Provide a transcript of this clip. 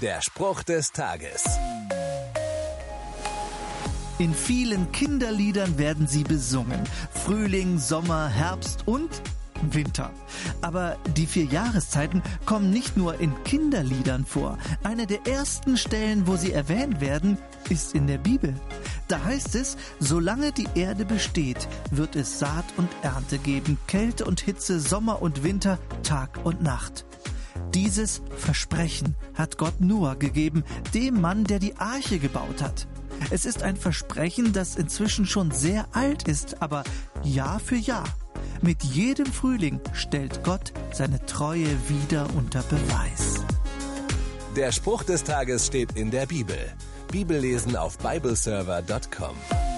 Der Spruch des Tages. In vielen Kinderliedern werden sie besungen. Frühling, Sommer, Herbst und Winter. Aber die vier Jahreszeiten kommen nicht nur in Kinderliedern vor. Eine der ersten Stellen, wo sie erwähnt werden, ist in der Bibel. Da heißt es, solange die Erde besteht, wird es Saat und Ernte geben, Kälte und Hitze, Sommer und Winter, Tag und Nacht. Dieses Versprechen hat Gott Noah gegeben, dem Mann, der die Arche gebaut hat. Es ist ein Versprechen, das inzwischen schon sehr alt ist, aber Jahr für Jahr, mit jedem Frühling stellt Gott seine Treue wieder unter Beweis. Der Spruch des Tages steht in der Bibel. Bibellesen auf bibleserver.com.